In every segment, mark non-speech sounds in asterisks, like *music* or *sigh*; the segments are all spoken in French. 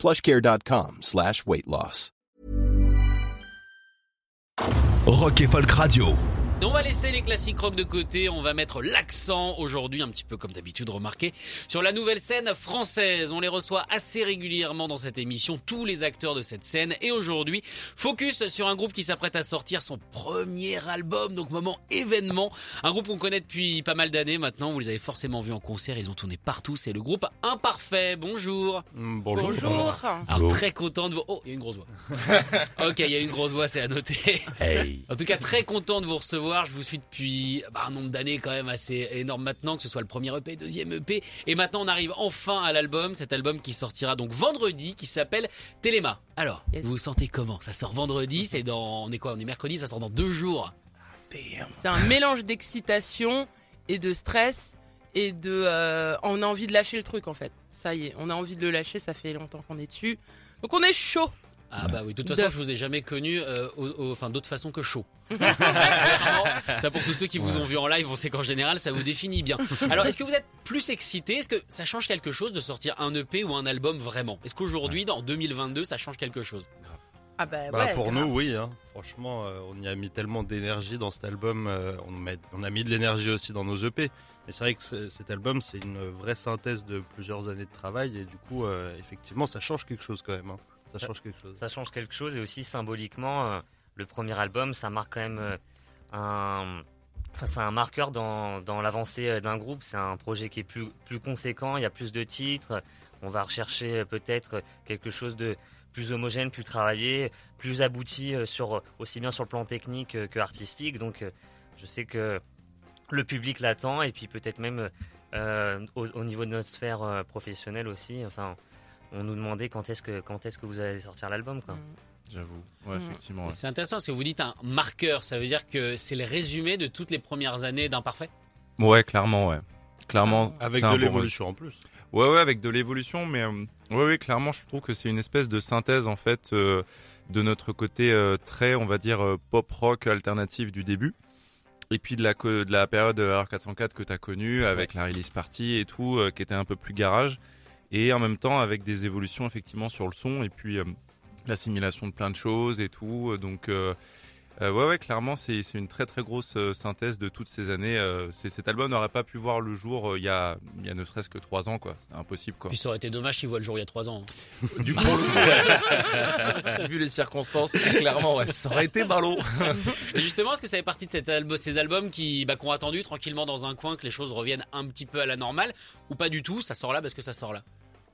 plushcare.com slash weight loss. Rock Folk Radio. On va laisser les classiques rock de côté, on va mettre l'accent aujourd'hui, un petit peu comme d'habitude remarqué, sur la nouvelle scène française. On les reçoit assez régulièrement dans cette émission, tous les acteurs de cette scène. Et aujourd'hui, focus sur un groupe qui s'apprête à sortir son premier album, donc moment événement. Un groupe qu'on connaît depuis pas mal d'années maintenant, vous les avez forcément vus en concert, ils ont tourné partout, c'est le groupe Imparfait. Bonjour Bonjour. Alors très content de vous... Oh, il y a une grosse voix. *laughs* ok, il y a une grosse voix, c'est à noter. En tout cas, très content de vous recevoir. Je vous suis depuis bah, un nombre d'années quand même assez énorme maintenant, que ce soit le premier EP, deuxième EP. Et maintenant, on arrive enfin à l'album. Cet album qui sortira donc vendredi, qui s'appelle Téléma. Alors, Yes. vous vous sentez comment? Ça sort vendredi, c'est dans... On est quoi? On est mercredi, ça sort dans deux jours. C'est un mélange d'excitation et de stress et de. euh, on a envie de lâcher le truc en fait. Ça y est, on a envie de le lâcher. Ça fait longtemps qu'on est dessus. Donc on est chaud. Ah bah oui, de toute De- façon, je vous ai jamais connu, euh, au- au- enfin d'autre façon que chaud. *laughs* Ça pour tous ceux qui vous ont vu en live, on sait qu'en général, ça vous définit bien. Alors, est-ce que vous êtes plus excité? Est-ce que ça change quelque chose de sortir un EP ou un album vraiment? Est-ce qu'aujourd'hui, dans 2022, ça change quelque chose? Ah bah, Bah, ouais, pour grave. nous, oui. hein. Franchement, euh, on y a mis tellement d'énergie dans cet album. euh, on, met- on a mis de l'énergie aussi dans nos EP. Mais c'est vrai que ce- cet album, c'est une vraie synthèse de plusieurs années de travail. Et du coup, euh, effectivement, ça change quelque chose quand même. hein. Ça change quelque chose. ça change quelque chose et aussi symboliquement euh, le premier album ça marque quand même euh, un enfin c'est un marqueur dans, dans l'avancée euh, d'un groupe. C'est un projet qui est plus plus conséquent il y a plus de titres. On va rechercher peut-être quelque chose de plus homogène plus travaillé plus abouti sur aussi bien sur le plan technique que artistique. Donc je sais que le public l'attend et puis peut-être même euh, au, au niveau de notre sphère professionnelle aussi. Enfin on nous demandait quand est-ce que quand est-ce que vous allez sortir l'album quoi. Mm. J'avoue. Ouais, Mm. effectivement. ouais. C'est intéressant parce que vous dites un marqueur, ça veut dire que c'est le résumé de toutes les premières années d'Imparfait Ouais, clairement, ouais. Clairement. Avec c'est un de bon- l'évolution en plus. Ouais, ouais, avec de l'évolution, mais euh, ouais, ouais, clairement, je trouve que c'est une espèce de synthèse en fait euh, de notre côté euh, très, on va dire, euh, pop rock alternatif du début. Et puis de la, de la période euh, R404 que tu as connue, avec la release party et tout, euh, qui était un peu plus garage. Et en même temps, avec des évolutions effectivement sur le son, et puis euh, l'assimilation de plein de choses et tout. euh, Donc, euh, euh, ouais, ouais, clairement, c'est c'est une très très grosse synthèse de toutes ces années. euh, cet album n'aurait pas pu voir le jour il y, a, il y a ne serait-ce que trois ans, quoi. C'était impossible, quoi. Puis ça aurait été dommage qu'il voit le jour il y a trois ans. hein. Du coup, *laughs* *laughs* vu les circonstances, clairement, ouais, ça aurait été ballot. *laughs* Et justement, est-ce que ça fait partie de cet ces albums qui bah, qu'on attendu tranquillement dans un coin que les choses reviennent un petit peu à la normale ou pas du tout Ça sort là parce que ça sort là?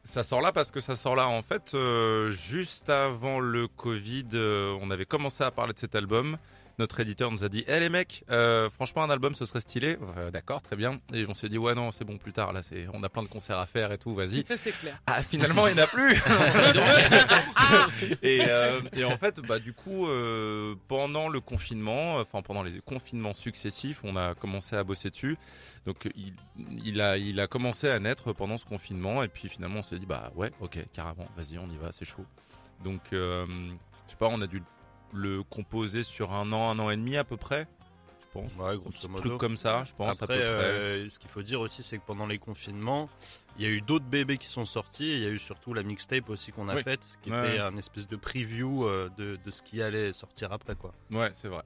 Ça sort là parce que ça sort là. En fait, euh, juste avant le Covid, euh, on avait commencé à parler de cet album. Notre éditeur nous a dit Eh les mecs, euh, franchement, un album, ce serait stylé. Euh, D'accord, très bien. Et on s'est dit Ouais, non, c'est bon, plus tard. Là, c'est, on a plein de concerts à faire et tout, vas-y. *laughs* c'est clair. Ah, finalement, il n'y en a plus. *laughs* *laughs* et, euh, et en fait, bah, du coup, euh, pendant le confinement, enfin pendant les confinements successifs, on a commencé à bosser dessus. Donc, il, il a, il a commencé à naître pendant ce confinement. Et puis finalement, on s'est dit, bah ouais, ok, carrément, vas-y, on y va, c'est chaud. Donc, euh, je sais pas, on a dû le composer sur un an, un an et demi à peu près. Je pense. Ouais, Un grosso petit modo. truc comme ça, je pense. Après, à peu près. euh, ce qu'il faut dire aussi, c'est que pendant les confinements, il y a eu d'autres bébés qui sont sortis. Il y a eu surtout la mixtape aussi qu'on a Oui. faite, qui Ouais, était un espèce de preview euh, de, de ce qui allait sortir après. quoi. Ouais, c'est vrai.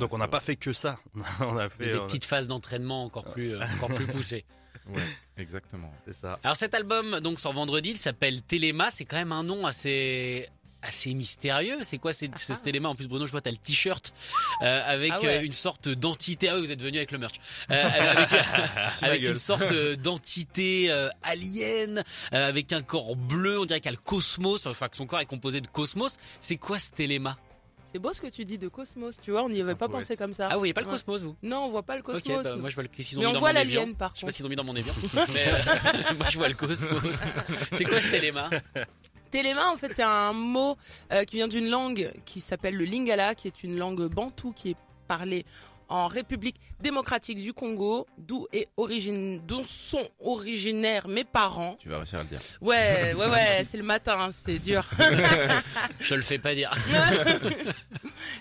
Donc on n'a pas fait que ça. *laughs* on a Il y a fait. des on a- petites phases d'entraînement encore plus, euh, encore plus poussées. *laughs* Ouais, exactement. C'est ça. Alors cet album donc sort vendredi, il s'appelle Téléma, c'est quand même un nom assez assez mystérieux. C'est quoi c'est c'est ce Téléma En plus Bruno, je vois t'as le t-shirt euh, avec Ah ouais. euh, une sorte d'entité. Ah oui, vous êtes venu avec le merch. Euh, *laughs* avec une sorte d'entité euh, alien avec un corps bleu. On dirait qu'il y a le cosmos. Enfin que son corps est composé de cosmos. C'est quoi ce Téléma C'est beau ce que tu dis de Cosmos, tu vois, on n'y avait pas poète. pensé comme ça. Ah vous voyez pas le cosmos vous? Non, on voit pas le Cosmos. bah, moi je vois le ont mais mis on dans voit l'alien par Je sais pas contre. qu'ils ont mis dans mon évian. *laughs* Mais, *laughs* moi je vois le cosmos. C'est quoi ce Téléma Téléma, en fait, c'est un mot euh, qui vient d'une langue qui s'appelle le Lingala, qui est une langue bantoue qui est parlée en République démocratique du Congo, d'où est origine, d'où sont originaires mes parents. Tu vas réussir à le dire. Ouais, ouais, *laughs* ouais, c'est le matin, hein, c'est dur. *laughs* Je le fais pas dire. *laughs*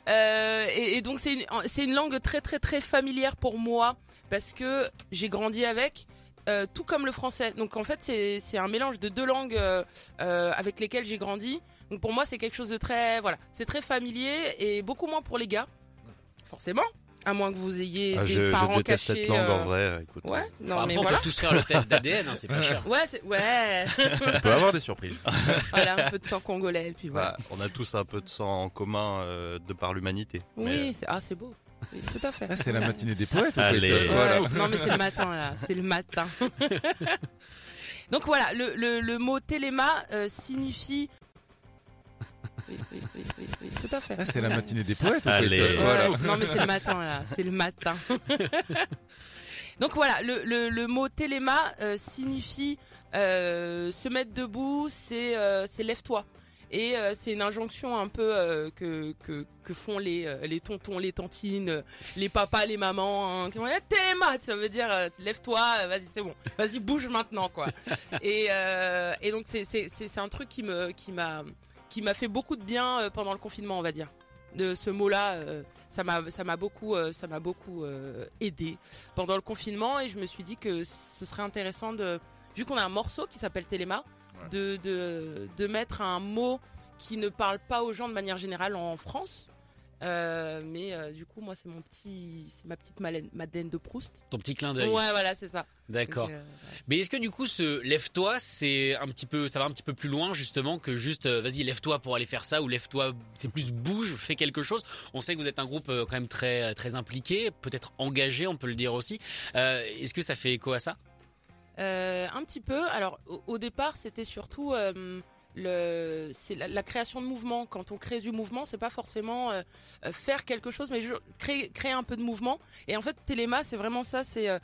Euh, et, et donc c'est une, c'est une langue très très très familière pour moi parce que j'ai grandi avec. Euh, tout comme le français. Donc en fait c'est un mélange de deux langues euh, euh, avec lesquelles j'ai grandi. Donc pour moi c'est quelque chose de très voilà, c'est très familier et beaucoup moins pour les gars. Forcément, à moins que vous ayez Ah, des je, je parents déteste cachés. cette langue euh, en vrai. Écoute, Ouais, non Enfin, mais on voilà. peut tous faire le test *laughs* d'ADN, hein, c'est pas cher. Ouais, ouais. On peut avoir des surprises. *laughs* voilà, un peu de sang congolais et puis voilà. bah, on a tous un peu de sang en commun euh, de par l'humanité. Oui, Mais, c'est ah c'est beau. Oui, tout à fait. Ah, c'est la matinée des poètes. ou quoi, Allez. Ouais, non mais c'est le matin là, c'est le matin. *laughs* Donc voilà, le, le, le mot téléma euh, signifie. Oui, oui, oui, oui, oui, tout à fait. Ah, c'est la matinée des poètes. ou Allez. ça se voit, là Ouais, non mais c'est le matin là, c'est le matin. *laughs* Donc voilà, le, le, le mot téléma euh, signifie euh, se mettre debout, c'est euh, c'est lève-toi. Et euh, c'est une injonction un peu euh, que, que, que font les, euh, les tontons, les tantines, les papas, les mamans. Hein, qui vont dire téléma, ça veut dire lève-toi, vas-y c'est bon, vas-y bouge maintenant quoi. *laughs* et, et donc c'est c'est c'est c'est un truc qui me qui m'a qui m'a fait beaucoup de bien pendant le confinement on va dire de ce mot-là, ça m'a ça m'a beaucoup ça m'a beaucoup aidé pendant le confinement et je me suis dit que ce serait intéressant de vu qu'on a un morceau qui s'appelle Téléma Ouais. de, de de mettre un mot qui ne parle pas aux gens de manière générale en France. Euh, mais euh, du coup moi c'est mon petit c'est ma petite Madeleine de Proust. Ton petit clin d'œil. Ouais voilà c'est ça. D'accord. Euh, Mais est-ce que du coup ce lève-toi, c'est un petit peu, ça va un petit peu plus loin justement que juste euh, vas-y lève-toi pour aller faire ça ou lève-toi, c'est plus bouge, fais quelque chose. On sait que vous êtes un groupe euh, quand même très très impliqué, peut-être engagé, on peut le dire aussi. Euh, est-ce que ça fait écho à ça? Un petit peu. Alors, au, départ, c'était surtout euh, la, création de mouvement. Quand on crée du mouvement, c'est pas forcément euh, euh, faire quelque chose, mais créer, un peu de mouvement. Et en fait, Téléma, c'est vraiment ça. C'est, euh,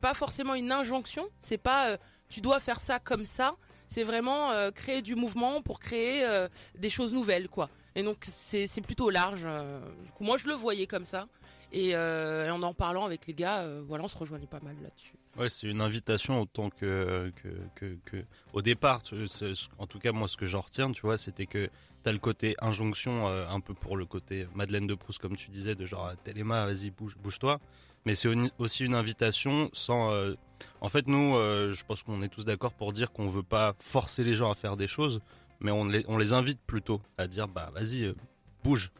pas forcément une injonction. C'est pas euh, tu dois faire ça comme ça. C'est vraiment euh, créer du mouvement pour créer euh, des choses nouvelles, quoi. Et donc, c'est, plutôt large. euh. Moi, je le voyais comme ça. Et, euh, et en en parlant avec les gars, euh, voilà, on se rejoignait pas mal là-dessus. Ouais, c'est une invitation autant que, que, que, au départ. En tout cas, moi, ce que j'en retiens, tu vois, c'était que t'as le côté injonction, euh, un peu pour le côté Madeleine de Proust, comme tu disais, de genre Téléma, vas-y, bouge, bouge-toi. Mais c'est aussi une invitation sans. En fait, nous, je pense qu'on est tous d'accord pour dire qu'on veut pas forcer les gens à faire des choses, mais on les, on les invite plutôt à dire, bah, vas-y, bouge,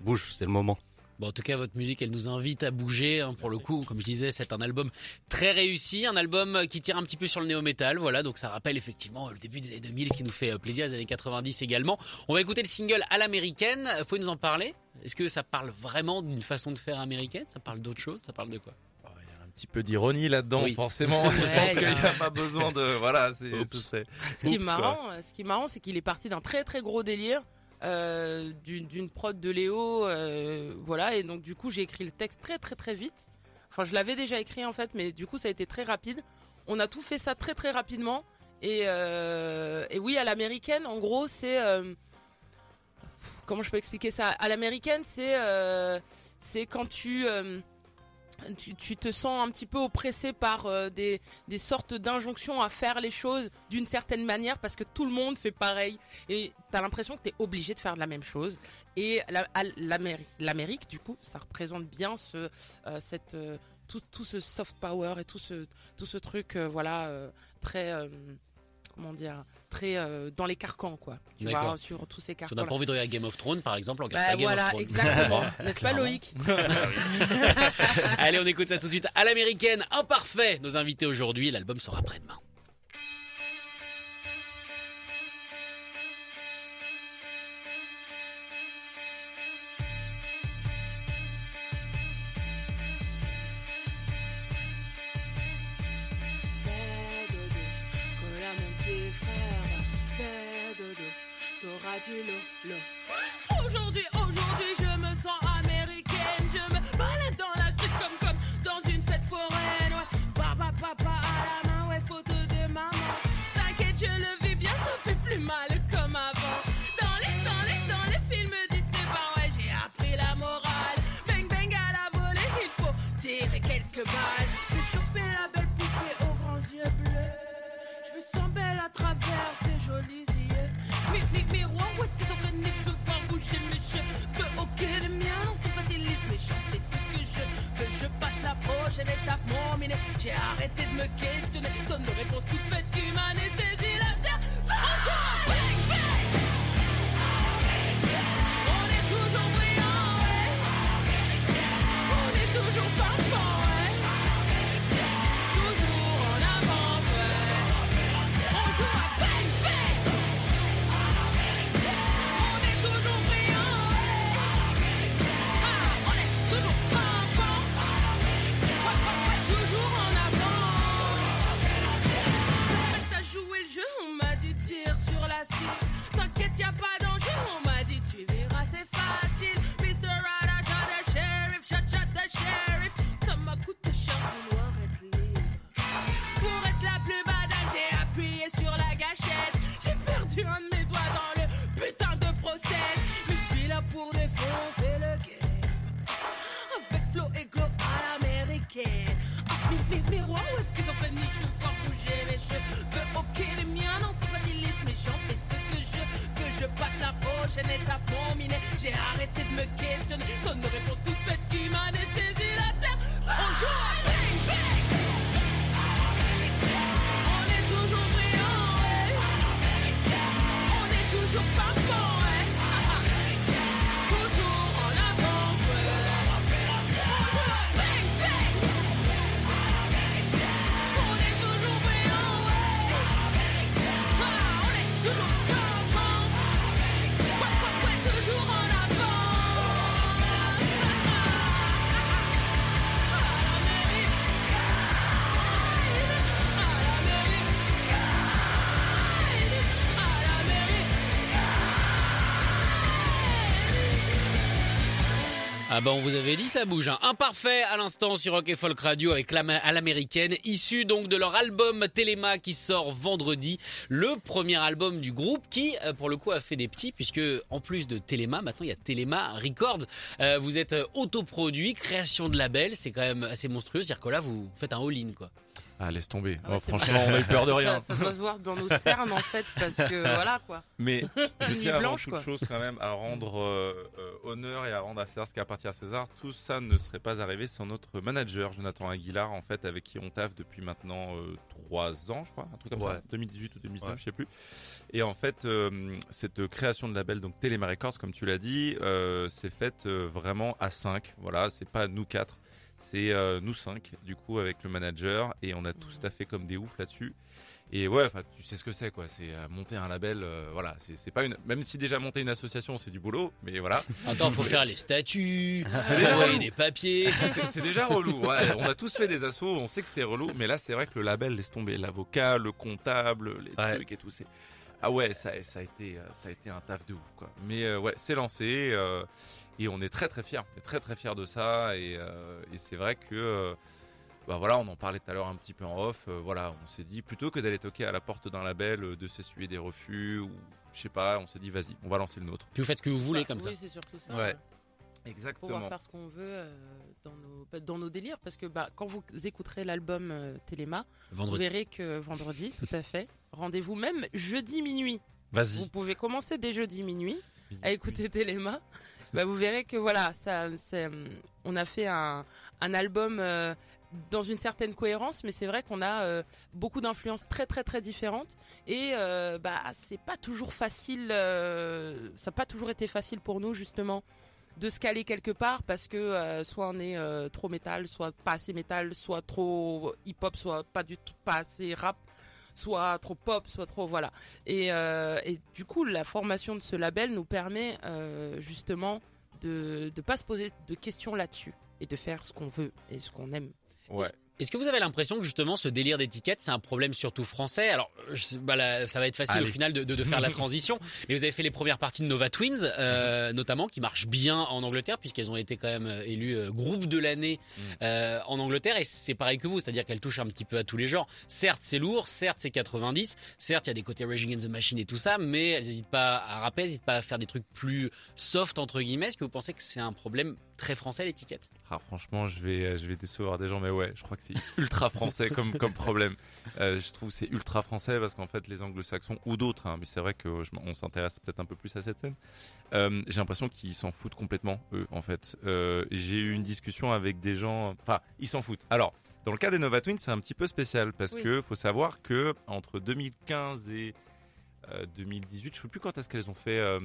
bouge, c'est le moment. Bon, en tout cas, votre musique, elle nous invite à bouger. hein, pour le coup, comme je disais, c'est un album très réussi, un album qui tire un petit peu sur le néo-metal. Voilà, donc ça rappelle effectivement le début des années 2000, ce qui nous fait euh, plaisir, les années 90 également. On va écouter le single à l'américaine. Vous pouvez nous en parler? Est-ce que ça parle vraiment d'une façon de faire américaine? Ça parle d'autre chose? Ça parle de quoi? Oh, Il y a un petit peu d'ironie là-dedans, Oui. forcément. *laughs* je pense qu'il a- n'y a pas besoin de. Voilà, c'est. Ce serait- Ce qui est Oups, marrant, euh, ce qui est marrant, c'est qu'il est parti d'un très très gros délire, euh, d'une prod de Léo, euh, voilà, et donc du coup j'ai écrit le texte très très très vite. Enfin, je l'avais déjà écrit en fait, mais du coup ça a été très rapide. On a tout fait ça très très rapidement, et, euh, et oui, à l'américaine, en gros, c'est comment je peux expliquer ça? À l'américaine, c'est quand tu, tu te sens un petit peu oppressé par euh, des sortes d'injonctions à faire les choses d'une certaine manière parce que tout le monde fait pareil. Et t'as l'impression que t'es obligé de faire la même chose. Et l'Amérique du coup ça représente bien ce euh, euh, tout, tout ce soft power et tout ce tout ce truc voilà très comment dire très euh, dans les carcans quoi tu vois sur tous ces Si on carcans n'a pas envie de regarder Game of Thrones, par exemple, on regarde bah, Game voilà of Thrones. exactement *laughs* n'est-ce pas. Loïc *laughs* *laughs* Allez, on écoute ça tout de suite à l'américaine. Imparfait, nos invités aujourd'hui. L'album sort après-demain. Aujourd'hui, aujourd'hui, je me sens américaine. Je me balade dans la street comme, comme dans une fête foraine. Ouais, papa, papa à la main, ouais, photo de maman. T'inquiète, je le vis bien, ça fait plus mal comme avant. Dans les, dans les, dans les films Disney, bah ouais, j'ai appris la morale. Bang, bang à la volée, il faut tirer quelques balles. J'ai chopé la belle poupée aux grands yeux bleus. Je me sens belle à travers ces jolies mi mi miroir, où est-ce que ça freine Je veux voir bouger mes cheveux. Ok, les miens non sont pas si lisses, mais j'en fais ce que je veux. Je passe la prochaine étape, mon minet. J'ai arrêté de me questionner. Donne nos réponses toutes faites qui m'anesthésient la serre. Franchement, bang, bang! Ah on vous avait dit ça bouge. Hein. Imparfait à l'instant sur Rock et Folk Radio avec à l'américaine, issu donc de leur album Téléma qui sort vendredi, le premier album du groupe qui euh, pour le coup a fait des petits puisque en plus de Téléma, maintenant il y a Téléma Records. Euh, vous êtes euh, autoproduit, création de label, c'est quand même assez monstrueux, c'est-à-dire que là vous faites un all-in quoi. Ah, laisse tomber. Ah ouais, Oh, franchement, on a eu peur de *laughs* rien. Ça, ça doit se voir dans nos cernes en fait, parce que *laughs* voilà quoi. Mais *laughs* je tiens avant blanche, toute quoi. chose quand même à rendre euh, euh, honneur et à rendre à César ce qui appartient à César. Tout ça ne serait pas arrivé sans notre manager Jonathan Aguilar en fait avec qui on taffe depuis maintenant euh, trois ans je crois, un truc comme Ouais. ça, 2018 ou 2019 Ouais. je sais plus. Et en fait euh, cette création de label donc Téléma Records comme tu l'as dit, euh, c'est faite euh, vraiment à 5 Voilà, c'est pas nous quatre. C'est euh, nous cinq, du coup, avec le manager, et on a tous taffé comme des oufs là-dessus. Et ouais, enfin, tu sais ce que c'est, quoi. C'est euh, monter un label, euh, voilà. C'est pas une, même si déjà monter une association, c'est du boulot, mais voilà. *laughs* Attends, faut faire les statuts, *laughs* envoyer relou. des papiers. *laughs* C'est déjà relou. Ouais, on a tous fait des assos, on sait que c'est relou, mais là, c'est vrai que le label laisse tomber l'avocat, le comptable, les Ouais. trucs et tout. C'est ah ouais, ça, ça a été, ça a été un taf de ouf, quoi. Mais euh, ouais, c'est lancé euh, et on est très très fiers, on est très très fiers de ça et, euh, et c'est vrai que. euh, bah voilà, on en parlait tout à l'heure un petit peu en off. euh, voilà, on s'est dit plutôt que d'aller toquer à la porte d'un label, euh, de s'essuyer des refus ou je sais pas, on s'est dit vas-y, on va lancer le nôtre. Puis vous faites ce que vous voulez comme ça. Oui, c'est surtout ça. Ouais. Exactement. Pouvoir faire ce qu'on veut euh, dans, nos, bah, dans nos délires. Parce que bah, quand vous écouterez l'album euh, Téléma, vous verrez que vendredi, *laughs* tout à fait, rendez-vous même jeudi minuit. Vas-y. Vous pouvez commencer dès jeudi minuit à écouter Téléma. Bah, vous verrez que voilà, ça, hum, on a fait un, album euh, dans une certaine cohérence, mais c'est vrai qu'on a euh, beaucoup d'influences très très très différentes. Et euh, bah c'est pas toujours facile, ça n'a pas toujours été facile pour nous justement de se caler quelque part parce que soit on est trop métal, soit pas assez métal, soit trop hip-hop, soit pas du tout pas assez rap, soit trop pop, soit trop voilà. Et, euh, et du coup, la formation de ce label nous permet euh, justement de ne pas se poser de questions là-dessus et de faire ce qu'on veut et ce qu'on aime. Ouais. Est-ce que vous avez l'impression que justement ce délire d'étiquette c'est un problème surtout français? Alors je bah, là, ça va être facile Allez. au final de, de- de faire la *laughs* transition, mais vous avez fait les premières parties de Nova Twins euh, notamment qui marchent bien en Angleterre puisqu'elles ont été quand même euh, élues euh, groupe de l'année euh, en Angleterre. Et c'est pareil que vous, c'est-à-dire qu'elles touchent un petit peu à tous les genres. Certes c'est lourd, certes c'est 90, certes il y a des côtés Raging Against the Machine et tout ça, mais elles n'hésitent pas à rapper, elles n'hésitent pas à faire des trucs plus soft entre guillemets. Est-ce que vous pensez que c'est un problème très français l'étiquette? Ah, franchement, je vais, je vais décevoir des gens, mais ouais, je crois que c'est *laughs* ultra français comme, comme problème. Euh, je trouve que c'est ultra français parce qu'en fait, les anglo-saxons ou d'autres, hein, mais c'est vrai qu'on on s'intéresse peut-être un peu plus à cette scène. euh, J'ai l'impression qu'ils s'en foutent complètement, eux, en fait. Euh, J'ai eu une discussion avec des gens, enfin, ils s'en foutent. Alors, Dans le cas des Nova Twins, c'est un petit peu spécial parce Oui. que faut savoir que entre 2015 et 2018, je sais plus quand est-ce qu'elles ont fait euh,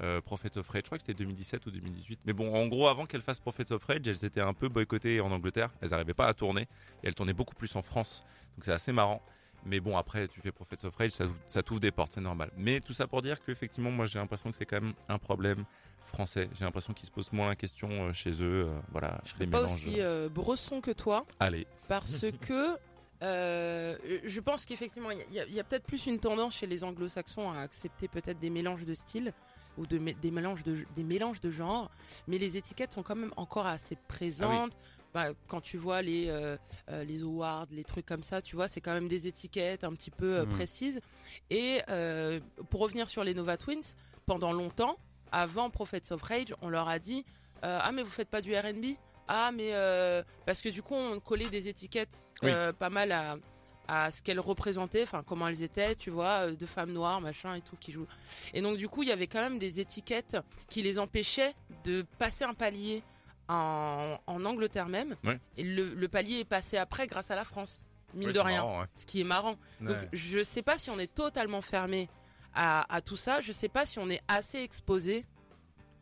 euh, Prophet of Rage. Je crois que c'était 2017 ou 2018. Mais bon, en gros, avant qu'elles fassent Prophet of Rage, elles étaient un peu boycottées en Angleterre. Elles n'arrivaient pas à tourner et elles tournaient beaucoup plus en France. Donc c'est assez marrant. Mais bon, après, tu fais Prophet of Rage, ça, ça t'ouvre des portes, c'est normal. Mais tout ça pour dire qu'effectivement, moi, j'ai l'impression que c'est quand même un problème français. J'ai l'impression qu'ils se posent moins la question euh, chez eux. euh, voilà, je les Pas aussi euh, bresson que toi. Allez. parce *laughs* que euh, je pense qu'effectivement, il y a, peut-être plus une tendance chez les anglo-saxons à accepter peut-être des mélanges de styles ou de, des, mélanges de, des mélanges de genres, mais les étiquettes sont quand même encore assez présentes. Bah, quand tu vois les, euh, euh, les awards, les trucs comme ça, tu vois, c'est quand même des étiquettes un petit peu euh, Mhm. précises. Et euh, pour revenir sur les Nova Twins, pendant longtemps, avant Prophets of Rage, on leur a dit Ah, mais vous faites pas du RB Ah, mais. euh, parce que du coup, on collait des étiquettes euh, pas mal à, à ce qu'elles représentaient, enfin, comment elles étaient, tu vois, euh, de femmes noires, machin et tout, qui jouent. Et donc, du coup, il y avait quand même des étiquettes qui les empêchaient de passer un palier en, en Angleterre même. Ouais. Et le, le palier est passé après grâce à la France, mine Ouais, de rien. marrant, ouais. Ce qui est marrant. Donc, je sais pas si on est totalement fermé à, à tout ça. Je sais pas si on est assez exposé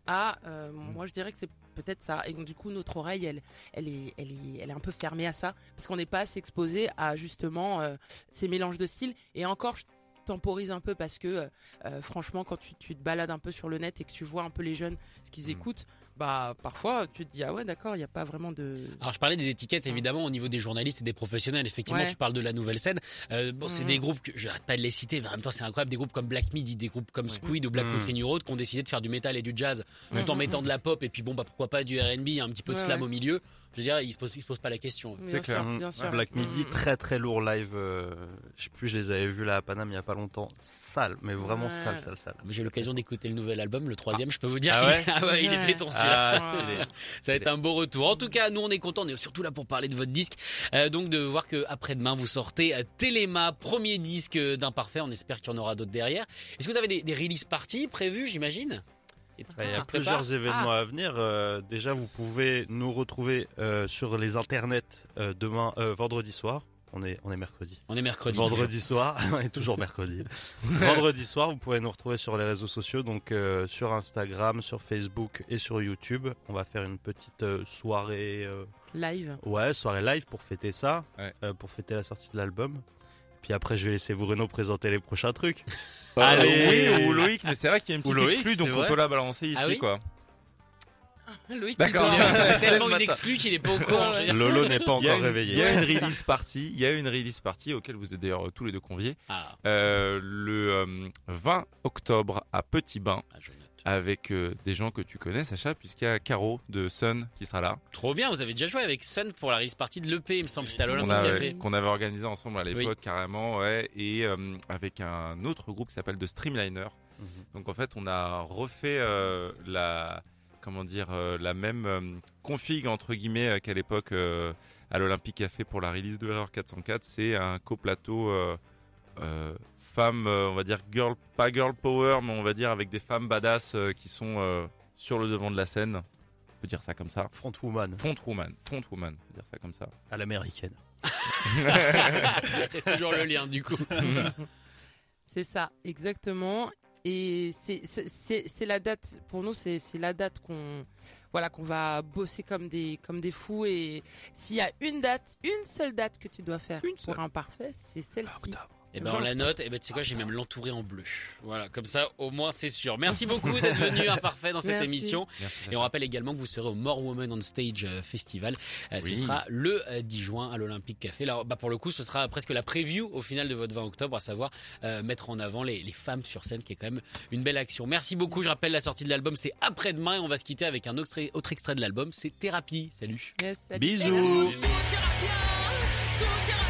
à. euh, Moi, je dirais que c'est peut-être ça. Et donc, du coup, notre oreille, elle, elle, est, elle, est, elle est un peu fermée à ça. Parce qu'on n'est pas assez exposé à justement euh, ces mélanges de styles. Et encore, je temporise un peu parce que, euh, euh, franchement, quand tu, tu te balades un peu sur le net et que tu vois un peu les jeunes, ce qu'ils Mm. écoutent, bah, parfois, tu te dis, ah ouais, d'accord, il n'y a pas vraiment de. Alors je parlais des étiquettes évidemment au niveau des journalistes et des professionnels. Effectivement, Ouais. tu parles de la nouvelle scène. Euh, bon, c'est Mhm. des groupes que je n'arrête pas de les citer. Mais en même temps, c'est incroyable. Des groupes comme Black Midi, des groupes comme Squid ou Black Mhm. Country New Road qui ont décidé de faire du métal et du jazz tout en Mhm. mettant de la pop et puis bon bah pourquoi pas du R&B, un petit peu de Ouais, slam ouais. au milieu. Je veux dire, ils se posent, ils se posent pas la question. C'est clair. sûr, bien sûr. Black Midi, Mhm. très très lourd live. euh, je sais plus, je les avais vus là à Paname il y a pas longtemps. Sale, mais vraiment Ouais. sale, sale, sale. Mais J'ai l'occasion d'écouter le nouvel album, le troisième. Je peux vous dire, Ah ouais ah ouais, il est Ouais. béton celui-là. Ah, stylé. Ça va être un beau retour. En tout cas, nous on est contents, on est surtout là pour parler de votre disque. Euh, donc de voir que après-demain vous sortez euh, Téléma, premier disque euh, d'Imparfait. On espère qu'il y en aura d'autres derrière. Est-ce que vous avez des, des release parties prévues, j'imagine? Et tout Il y a prépare plusieurs événements à venir. Euh, déjà, vous pouvez nous retrouver euh, sur les internets euh, demain, vendredi soir. On est, on est mercredi. On est mercredi. Vendredi *laughs* soir, *laughs* on est toujours mercredi. Vendredi soir, vous pouvez nous retrouver sur les réseaux sociaux, donc sur Instagram, sur Facebook et sur YouTube. On va faire une petite soirée, Live. ouais, soirée live pour fêter ça, Ouais. pour fêter la sortie de l'album. Puis après, je vais laisser Bruno présenter les prochains trucs. Euh, *laughs* Allez. oui, ou Loïc, mais c'est vrai qu'il y a une Ou petite Loïc, exclue, donc on vrai. peut la balancer ici, Ah oui quoi. Loïc, D'accord. il dort. C'est tellement le une exclue qu'il est pas au courant. *laughs* Lolo n'est pas encore réveillé. Il y a une release party, il y a une release party auquel vous êtes d'ailleurs euh, tous les deux conviés. Ah, Euh, le euh, 20 octobre à Petit Bain ah. Avec euh, des gens que tu connais, Sacha, puisqu'il y a Caro de Sun qui sera là. Trop bien, vous avez déjà joué avec Sun pour la release party de l'EP, il me semble, c'était à l'Olympique Café. qu'on avait organisé ensemble à l'époque carrément, ouais, et euh, avec un autre groupe qui s'appelle The Streamliner. Mhm. Donc en fait, on a refait euh, la comment dire la même config entre guillemets qu'à l'époque à l'Olympique Café pour la release de Error 404. C'est un coplateau femmes, euh, on va dire girl, pas girl power, mais on va dire avec des femmes badass euh, qui sont euh, sur le devant de la scène. On peut dire ça comme ça. Frontwoman Front woman, front woman, on peut dire ça comme ça. à l'américaine. C'est *laughs* toujours le lien du coup. *laughs* C'est ça, exactement. Et c'est- la date, pour nous, c'est c'est la date qu'on voilà, qu'on va bosser comme des, comme des fous. Et s'il y a une date, une seule date que tu dois faire pour un parfait, c'est celle-ci. Et ben on la note, et ben tu sais quoi, j'ai même l'entourer en bleu. Voilà, comme ça au moins c'est sûr. Merci beaucoup d'être venu *laughs* imparfait dans cette Merci. émission. Merci, Et on rappelle également que vous serez au More Women on Stage euh, Festival. Euh, Oui. Ce sera le euh, 10 juin à l'Olympique Café. Là, bah, pour le coup, ce sera presque la preview au final de votre 20 octobre, à savoir euh, mettre en avant les, les femmes sur scène, ce qui est quand même une belle action. Merci beaucoup. Je rappelle la sortie de l'album, c'est après-demain et on va se quitter avec un autre, extrait- autre extrait de l'album, c'est Thérapie. Salut. Yes, salut. Bisous. Tout ira bien, tout ira bien,